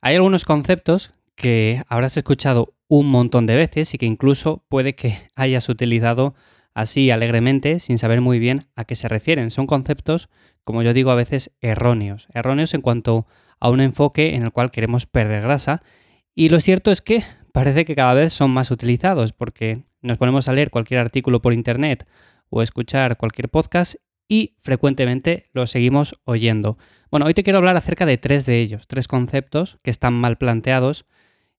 Hay algunos conceptos que habrás escuchado un montón de veces y que incluso puede que hayas utilizado así alegremente sin saber muy bien a qué se refieren. Son conceptos, como yo digo, a veces erróneos. Erróneos en cuanto a un enfoque en el cual queremos perder grasa. Y lo cierto es que parece que cada vez son más utilizados porque nos ponemos a leer cualquier artículo por internet o escuchar cualquier podcast y frecuentemente lo seguimos oyendo. Bueno, hoy te quiero hablar acerca de tres de ellos, tres conceptos que están mal planteados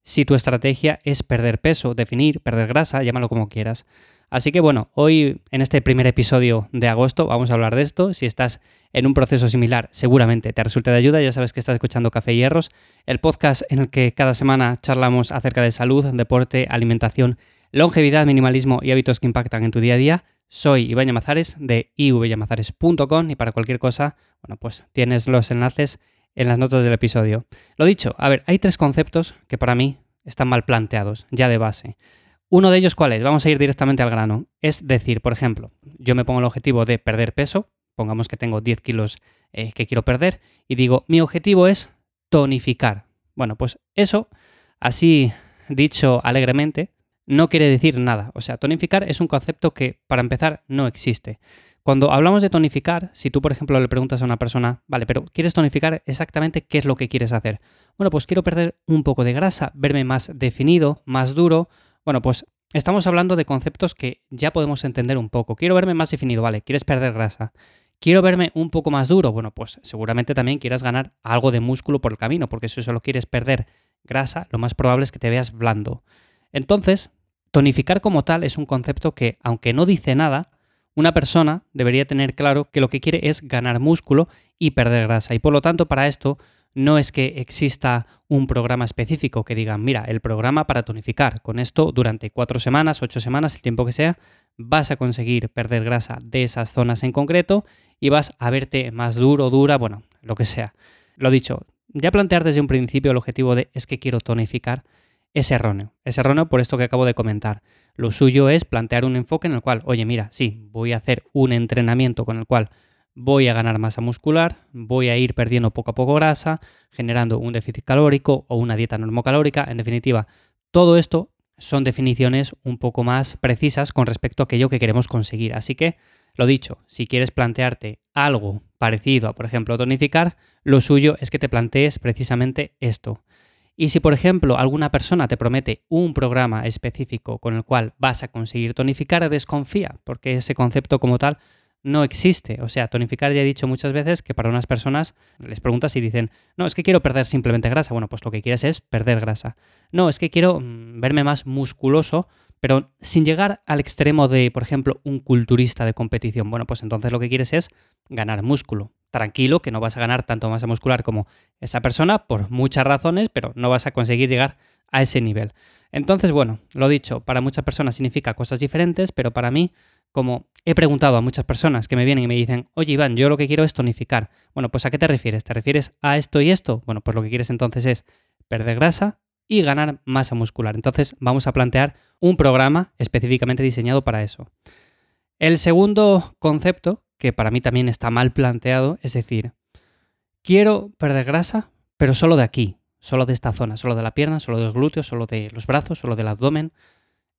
si tu estrategia es perder peso, definir, perder grasa, llámalo como quieras. Así que bueno, hoy en este primer episodio de agosto vamos a hablar de esto. Si estás en un proceso similar, seguramente te resulte de ayuda. Ya sabes que estás escuchando Café Hierros, el podcast en el que cada semana charlamos acerca de salud, deporte, alimentación, longevidad, minimalismo y hábitos que impactan en tu día a día. Soy Iván Llamazares de ivyamazares.com y para cualquier cosa, bueno, pues tienes los enlaces en las notas del episodio. Lo dicho, a ver, hay tres conceptos que para mí están mal planteados, ya de base. Uno de ellos, ¿cuál es? Vamos a ir directamente al grano. Es decir, por ejemplo, yo me pongo el objetivo de perder peso, pongamos que tengo 10 kilos eh, que quiero perder, y digo, mi objetivo es tonificar. Bueno, pues eso, así dicho alegremente, no quiere decir nada. O sea, tonificar es un concepto que, para empezar, no existe. Cuando hablamos de tonificar, si tú, por ejemplo, le preguntas a una persona, vale, pero ¿quieres tonificar exactamente qué es lo que quieres hacer? Bueno, pues quiero perder un poco de grasa, verme más definido, más duro, bueno, pues estamos hablando de conceptos que ya podemos entender un poco. Quiero verme más definido, vale, quieres perder grasa. Quiero verme un poco más duro. Bueno, pues seguramente también quieras ganar algo de músculo por el camino, porque si solo quieres perder grasa, lo más probable es que te veas blando. Entonces, tonificar como tal es un concepto que, aunque no dice nada, una persona debería tener claro que lo que quiere es ganar músculo y perder grasa. Y por lo tanto, para esto no es que exista un programa específico que diga, mira, el programa para tonificar. Con esto, durante cuatro semanas, ocho semanas, el tiempo que sea, vas a conseguir perder grasa de esas zonas en concreto y vas a verte más duro, dura, bueno, lo que sea. Lo dicho, ya plantear desde un principio el objetivo de es que quiero tonificar es erróneo. Es erróneo por esto que acabo de comentar. Lo suyo es plantear un enfoque en el cual, oye, mira, sí, voy a hacer un entrenamiento con el cual voy a ganar masa muscular, voy a ir perdiendo poco a poco grasa, generando un déficit calórico o una dieta normocalórica. En definitiva, todo esto son definiciones un poco más precisas con respecto a aquello que queremos conseguir. Así que, lo dicho, si quieres plantearte algo parecido a, por ejemplo, tonificar, lo suyo es que te plantees precisamente esto. Y si, por ejemplo, alguna persona te promete un programa específico con el cual vas a conseguir tonificar, desconfía, porque ese concepto como tal no existe. O sea, tonificar ya he dicho muchas veces que para unas personas les preguntas y dicen, no, es que quiero perder simplemente grasa. Bueno, pues lo que quieres es perder grasa. No, es que quiero mm, verme más musculoso, pero sin llegar al extremo de, por ejemplo, un culturista de competición. Bueno, pues entonces lo que quieres es ganar músculo. Tranquilo, que no vas a ganar tanto masa muscular como esa persona por muchas razones, pero no vas a conseguir llegar a ese nivel. Entonces, bueno, lo dicho, para muchas personas significa cosas diferentes, pero para mí como he preguntado a muchas personas que me vienen y me dicen, oye Iván, yo lo que quiero es tonificar. Bueno, pues ¿a qué te refieres? ¿Te refieres a esto y esto? Bueno, pues lo que quieres entonces es perder grasa y ganar masa muscular. Entonces vamos a plantear un programa específicamente diseñado para eso. El segundo concepto, que para mí también está mal planteado, es decir, quiero perder grasa, pero solo de aquí, solo de esta zona, solo de la pierna, solo del glúteo, solo de los brazos, solo del abdomen.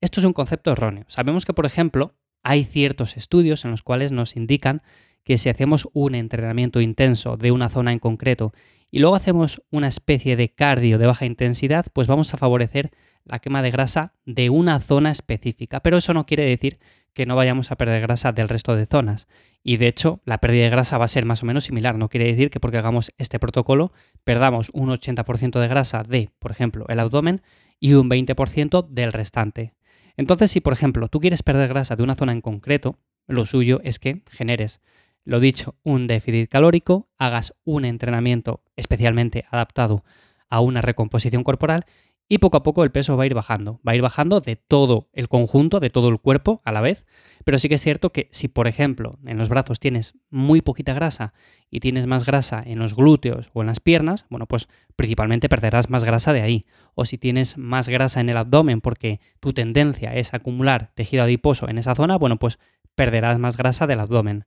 Esto es un concepto erróneo. Sabemos que, por ejemplo, hay ciertos estudios en los cuales nos indican que si hacemos un entrenamiento intenso de una zona en concreto y luego hacemos una especie de cardio de baja intensidad, pues vamos a favorecer la quema de grasa de una zona específica. Pero eso no quiere decir que no vayamos a perder grasa del resto de zonas. Y de hecho, la pérdida de grasa va a ser más o menos similar. No quiere decir que porque hagamos este protocolo perdamos un 80% de grasa de, por ejemplo, el abdomen y un 20% del restante. Entonces, si por ejemplo tú quieres perder grasa de una zona en concreto, lo suyo es que generes, lo dicho, un déficit calórico, hagas un entrenamiento especialmente adaptado a una recomposición corporal y poco a poco el peso va a ir bajando. Va a ir bajando de todo el conjunto, de todo el cuerpo a la vez. Pero sí que es cierto que si, por ejemplo, en los brazos tienes muy poquita grasa y tienes más grasa en los glúteos o en las piernas, bueno, pues principalmente perderás más grasa de ahí. O si tienes más grasa en el abdomen porque tu tendencia es acumular tejido adiposo en esa zona, bueno, pues perderás más grasa del abdomen.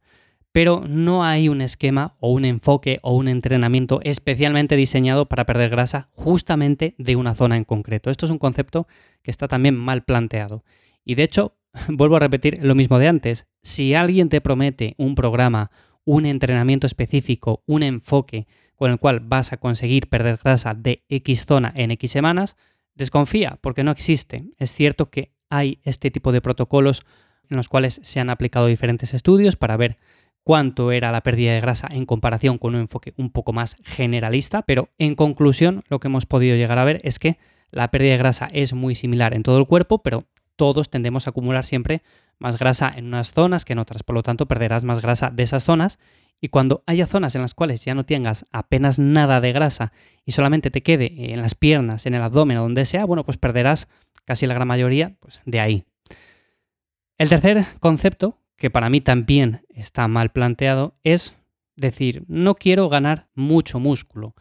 Pero no hay un esquema o un enfoque o un entrenamiento especialmente diseñado para perder grasa justamente de una zona en concreto. Esto es un concepto que está también mal planteado. Y de hecho, vuelvo a repetir lo mismo de antes. Si alguien te promete un programa, un entrenamiento específico, un enfoque con el cual vas a conseguir perder grasa de X zona en X semanas, desconfía porque no existe. Es cierto que hay este tipo de protocolos en los cuales se han aplicado diferentes estudios para ver cuánto era la pérdida de grasa en comparación con un enfoque un poco más generalista, pero en conclusión lo que hemos podido llegar a ver es que la pérdida de grasa es muy similar en todo el cuerpo, pero todos tendemos a acumular siempre más grasa en unas zonas que en otras, por lo tanto perderás más grasa de esas zonas y cuando haya zonas en las cuales ya no tengas apenas nada de grasa y solamente te quede en las piernas, en el abdomen o donde sea, bueno, pues perderás casi la gran mayoría pues, de ahí. El tercer concepto, que para mí también está mal planteado, es decir, no quiero ganar mucho músculo.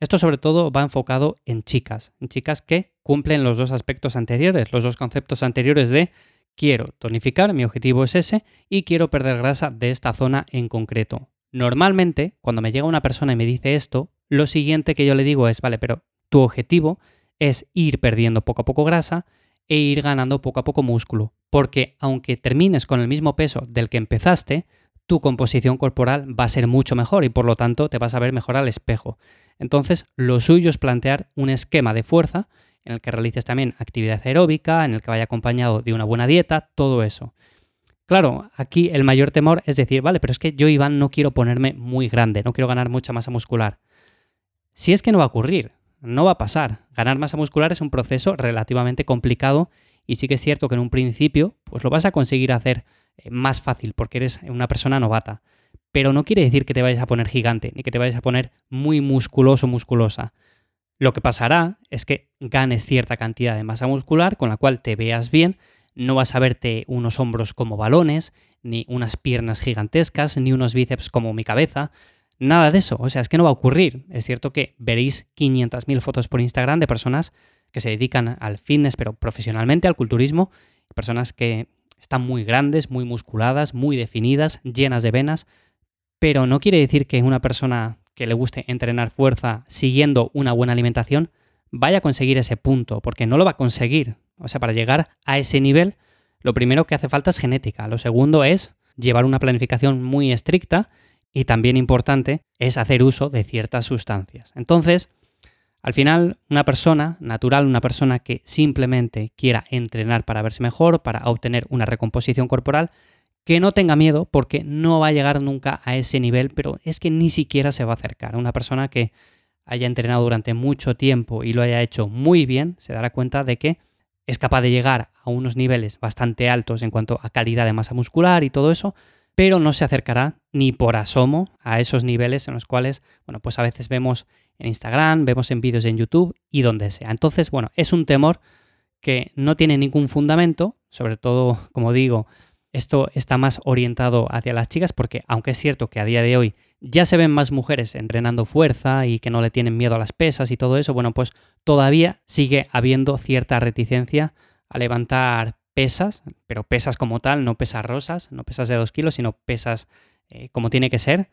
Esto sobre todo va enfocado en chicas, en chicas que cumplen los dos aspectos anteriores, los dos conceptos anteriores de quiero tonificar, mi objetivo es ese, y quiero perder grasa de esta zona en concreto. Normalmente, cuando me llega una persona y me dice esto, lo siguiente que yo le digo es, vale, pero tu objetivo es ir perdiendo poco a poco grasa e ir ganando poco a poco músculo, porque aunque termines con el mismo peso del que empezaste, tu composición corporal va a ser mucho mejor y por lo tanto te vas a ver mejor al espejo. Entonces, lo suyo es plantear un esquema de fuerza en el que realices también actividad aeróbica, en el que vaya acompañado de una buena dieta, todo eso. Claro, aquí el mayor temor es decir, vale, pero es que yo, Iván, no quiero ponerme muy grande, no quiero ganar mucha masa muscular. Si es que no va a ocurrir, no va a pasar. Ganar masa muscular es un proceso relativamente complicado y sí que es cierto que en un principio pues lo vas a conseguir hacer eh, más fácil porque eres una persona novata. Pero no quiere decir que te vayas a poner gigante ni que te vayas a poner muy musculoso musculosa. Lo que pasará es que ganes cierta cantidad de masa muscular con la cual te veas bien, no vas a verte unos hombros como balones, ni unas piernas gigantescas, ni unos bíceps como mi cabeza. Nada de eso, o sea, es que no va a ocurrir. Es cierto que veréis 500.000 fotos por Instagram de personas que se dedican al fitness, pero profesionalmente, al culturismo, personas que están muy grandes, muy musculadas, muy definidas, llenas de venas, pero no quiere decir que una persona que le guste entrenar fuerza siguiendo una buena alimentación vaya a conseguir ese punto, porque no lo va a conseguir. O sea, para llegar a ese nivel, lo primero que hace falta es genética. Lo segundo es llevar una planificación muy estricta y también importante es hacer uso de ciertas sustancias. Entonces, al final, una persona natural, una persona que simplemente quiera entrenar para verse mejor, para obtener una recomposición corporal, que no tenga miedo porque no va a llegar nunca a ese nivel, pero es que ni siquiera se va a acercar. Una persona que haya entrenado durante mucho tiempo y lo haya hecho muy bien, se dará cuenta de que es capaz de llegar a unos niveles bastante altos en cuanto a calidad de masa muscular y todo eso, pero no se acercará ni por asomo a esos niveles en los cuales, bueno, pues a veces vemos en Instagram, vemos en vídeos en YouTube y donde sea. Entonces, bueno, es un temor que no tiene ningún fundamento, sobre todo, como digo, esto está más orientado hacia las chicas porque aunque es cierto que a día de hoy ya se ven más mujeres entrenando fuerza y que no le tienen miedo a las pesas y todo eso, bueno, pues todavía sigue habiendo cierta reticencia a levantar pesas, pero pesas como tal, no pesas rosas, no pesas de 2 kilos, sino pesas eh, como tiene que ser,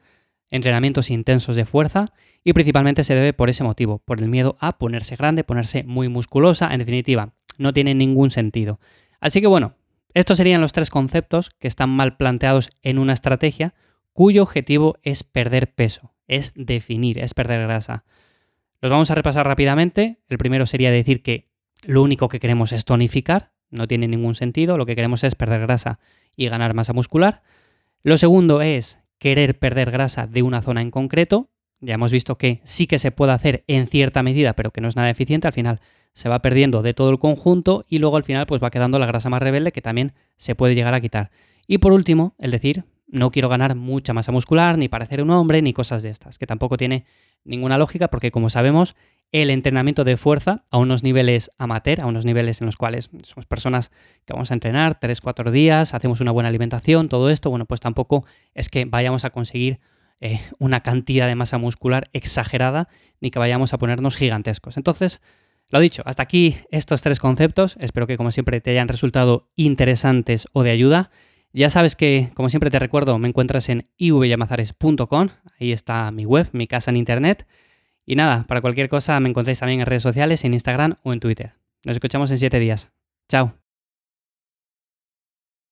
entrenamientos intensos de fuerza y principalmente se debe por ese motivo, por el miedo a ponerse grande, ponerse muy musculosa, en definitiva, no tiene ningún sentido. Así que bueno, estos serían los tres conceptos que están mal planteados en una estrategia cuyo objetivo es perder peso, es definir, es perder grasa. Los vamos a repasar rápidamente. El primero sería decir que lo único que queremos es tonificar, no tiene ningún sentido, lo que queremos es perder grasa y ganar masa muscular. Lo segundo es querer perder grasa de una zona en concreto. Ya hemos visto que sí que se puede hacer en cierta medida, pero que no es nada eficiente. Al final se va perdiendo de todo el conjunto y luego al final pues va quedando la grasa más rebelde que también se puede llegar a quitar. Y por último, el decir, no quiero ganar mucha masa muscular, ni parecer un hombre, ni cosas de estas, que tampoco tiene ninguna lógica porque como sabemos, el entrenamiento de fuerza a unos niveles amateur, a unos niveles en los cuales somos personas que vamos a entrenar 3-4 días, hacemos una buena alimentación, todo esto, bueno, pues tampoco es que vayamos a conseguir eh, una cantidad de masa muscular exagerada, ni que vayamos a ponernos gigantescos. Entonces, lo dicho, hasta aquí estos tres conceptos. Espero que como siempre te hayan resultado interesantes o de ayuda. Ya sabes que, como siempre te recuerdo, me encuentras en ivyamazares.com, ahí está mi web, mi casa en internet. Y nada, para cualquier cosa me encontráis también en redes sociales, en Instagram o en Twitter. Nos escuchamos en siete días. Chao.